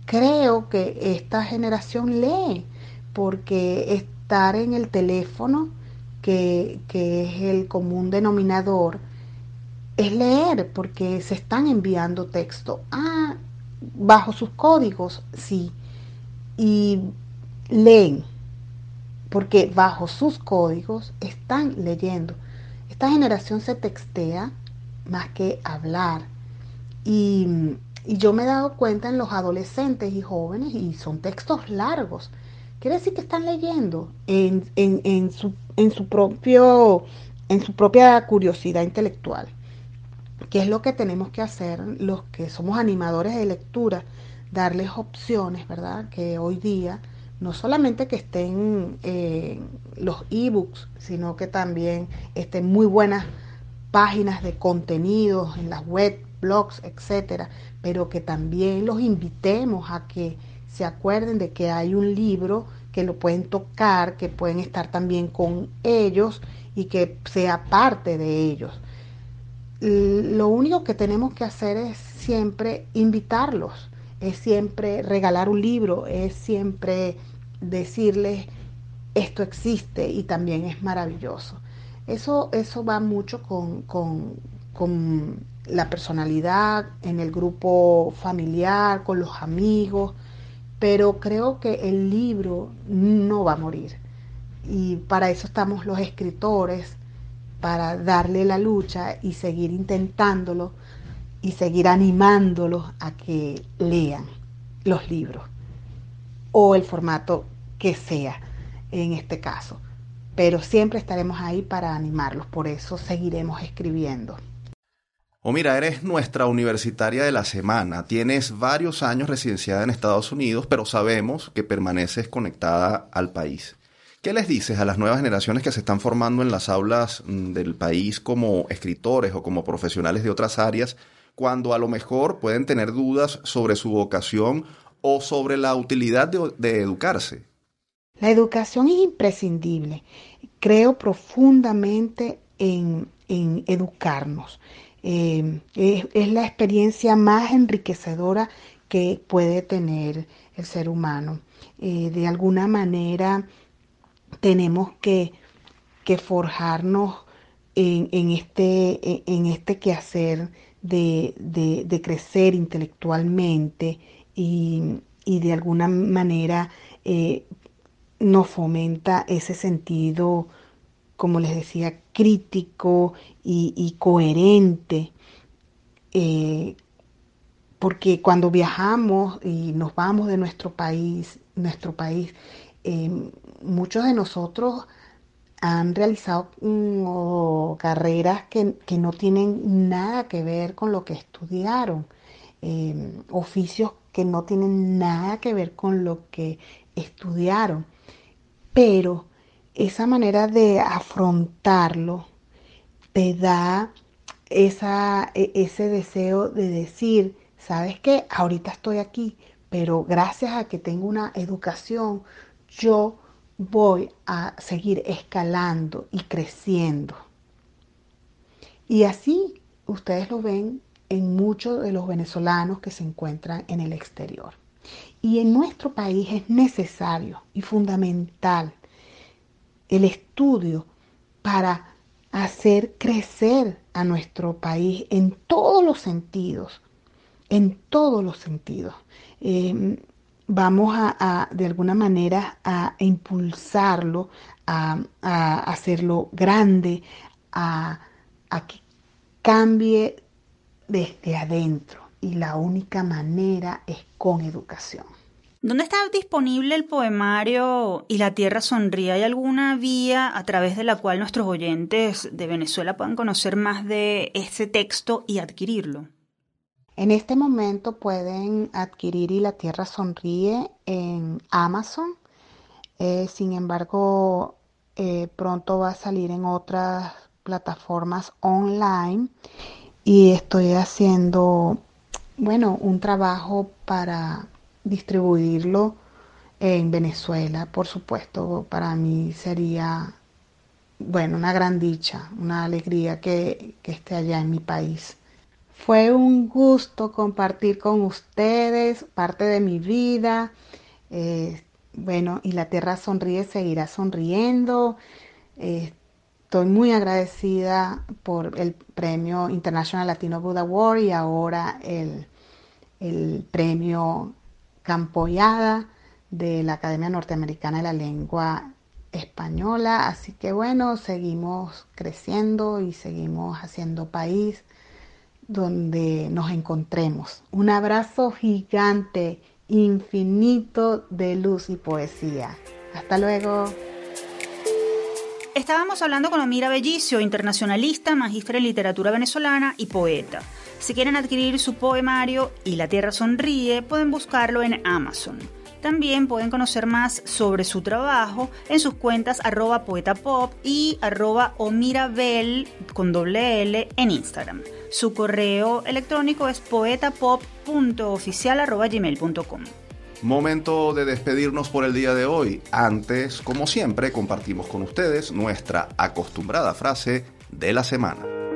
creo que esta generación lee, porque estar en el teléfono, que, que es el común denominador, es leer, porque se están enviando texto. Ah, bajo sus códigos, sí, y leen, porque bajo sus códigos están leyendo. Esta generación se textea más que hablar. Y, yo me he dado cuenta en los adolescentes y jóvenes, y son textos largos. Quiere decir que están leyendo en, en, su, en, su propio, en su propia curiosidad intelectual. ¿Qué es lo que tenemos que hacer los que somos animadores de lectura? Darles opciones, ¿verdad? Que hoy día no solamente que estén eh, los ebooks, sino que también estén muy buenas páginas de contenidos en las web, blogs, etcétera, pero que también los invitemos a que se acuerden de que hay un libro que lo pueden tocar, que pueden estar también con ellos y que sea parte de ellos lo único que tenemos que hacer es siempre invitarlos, es siempre regalar un libro, es siempre decirles esto existe y también es maravilloso. Eso, eso va mucho con, con, con la personalidad, en el grupo familiar, con los amigos, pero creo que el libro no va a morir. Y para eso estamos los escritores, para darle la lucha y seguir intentándolo y seguir animándolos a que lean los libros o el formato que sea en este caso. Pero siempre estaremos ahí para animarlos, por eso seguiremos escribiendo. O mira, eres nuestra universitaria de la semana. Tienes varios años residenciada en Estados Unidos, pero sabemos que permaneces conectada al país. ¿Qué les dices a las nuevas generaciones que se están formando en las aulas mm, del país como escritores o como profesionales de otras áreas, cuando a lo mejor pueden tener dudas sobre su vocación o sobre la utilidad de, educarse? La educación es imprescindible. Creo profundamente en, educarnos. Eh, es, la experiencia más enriquecedora que puede tener el ser humano. Eh, de alguna manera tenemos que, forjarnos en, este, en este quehacer de, de, crecer intelectualmente y, de alguna manera eh, nos fomenta ese sentido, como les decía, crítico y, coherente. Eh, porque cuando viajamos y nos vamos de nuestro país, nuestro país Em, muchos de nosotros han realizado mm, carreras que, no tienen nada que ver con lo que estudiaron, em, oficios que no tienen nada que ver con lo que estudiaron, pero esa manera de afrontarlo te da esa, e, ese deseo de decir, ¿sabes qué? Ahorita estoy aquí, pero gracias a que tengo una educación, yo voy a seguir escalando y creciendo. Y así ustedes lo ven en muchos de los venezolanos que se encuentran en el exterior. Y en nuestro país es necesario y fundamental el estudio para hacer crecer a nuestro país en todos los sentidos, en todos los sentidos. Eh, vamos a, de alguna manera a impulsarlo, a, hacerlo grande, a, a que cambie desde adentro. Y la única manera es con educación. ¿Dónde está disponible el poemario Y la Tierra Sonríe? ¿Hay alguna vía a través de la cual nuestros oyentes de Venezuela puedan conocer más de ese texto y adquirirlo? En este momento pueden adquirir Y la Tierra Sonríe en Amazon. Eh, sin embargo, eh, pronto va a salir en otras plataformas online y estoy haciendo, bueno, un trabajo para distribuirlo en Venezuela, por supuesto, para mí sería, bueno, una gran dicha, una alegría que, que esté allá en mi país. Fue un gusto compartir con ustedes parte de mi vida. Eh, bueno, y la tierra sonríe, seguirá sonriendo. Eh, estoy muy agradecida por el premio International Latino Buddha Award y ahora el, el premio Campoyada de la Academia Norteamericana de la Lengua Española. Así que bueno, seguimos creciendo y seguimos haciendo país donde nos encontremos. Un abrazo gigante, infinito de luz y poesía. Hasta luego. Estábamos hablando con Omira Bellicio, internacionalista, magistra en literatura venezolana y poeta. Si quieren adquirir su poemario Y la Tierra Sonríe, pueden buscarlo en Amazon. También pueden conocer más sobre su trabajo en sus cuentas arroba poetapop y arroba omirabel con doble L en Instagram. Su correo electrónico es poetapop.oficial.gmail.com. Momento de despedirnos por el día de hoy. Antes, como siempre, compartimos con ustedes nuestra acostumbrada frase de la semana.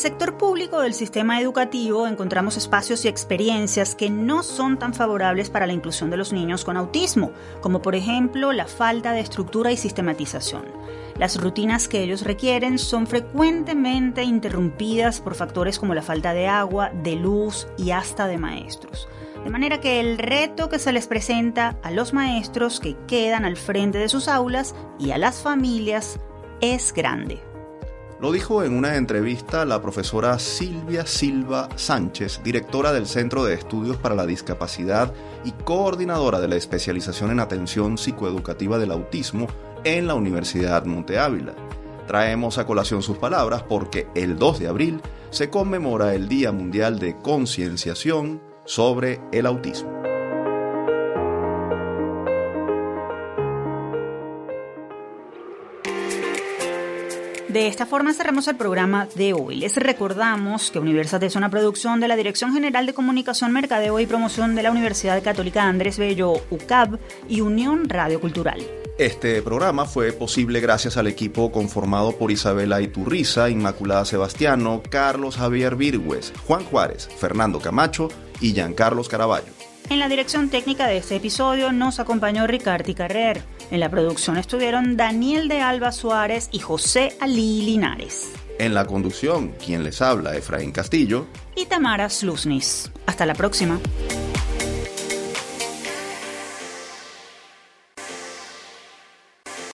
Sector público del sistema educativo encontramos espacios y experiencias que no son tan favorables para la inclusión de los niños con autismo, como por ejemplo la falta de estructura y sistematización. Las rutinas que ellos requieren son frecuentemente interrumpidas por factores como la falta de agua, de luz y hasta de maestros. De manera que el reto que se les presenta a los maestros que quedan al frente de sus aulas y a las familias es grande. Lo dijo en una entrevista la profesora Silvia Silva Sánchez, directora del Centro de Estudios para la Discapacidad y coordinadora de la especialización en atención psicoeducativa del autismo, en la Universidad Monte Ávila. Traemos a colación sus palabras porque el 2 de abril se conmemora el Día Mundial de Concienciación sobre el Autismo. De esta forma cerramos el programa de hoy. Les recordamos que Universate es una producción de la Dirección General de Comunicación, Mercadeo y Promoción de la Universidad Católica Andrés Bello, UCAB y Unión Radio Cultural. Este programa fue posible gracias al equipo conformado por Isabela Iturriza, Inmaculada Sebastiano, Carlos Javier Virgües, Juan Juárez, Fernando Camacho y Giancarlos Caraballo. En la dirección técnica de este episodio nos acompañó Ricardo Carrer. En la producción estuvieron Daniel de Alba Suárez y José Alí Linares. En la conducción, quien les habla, Efraín Castillo y Tamara Slusnis. Hasta la próxima.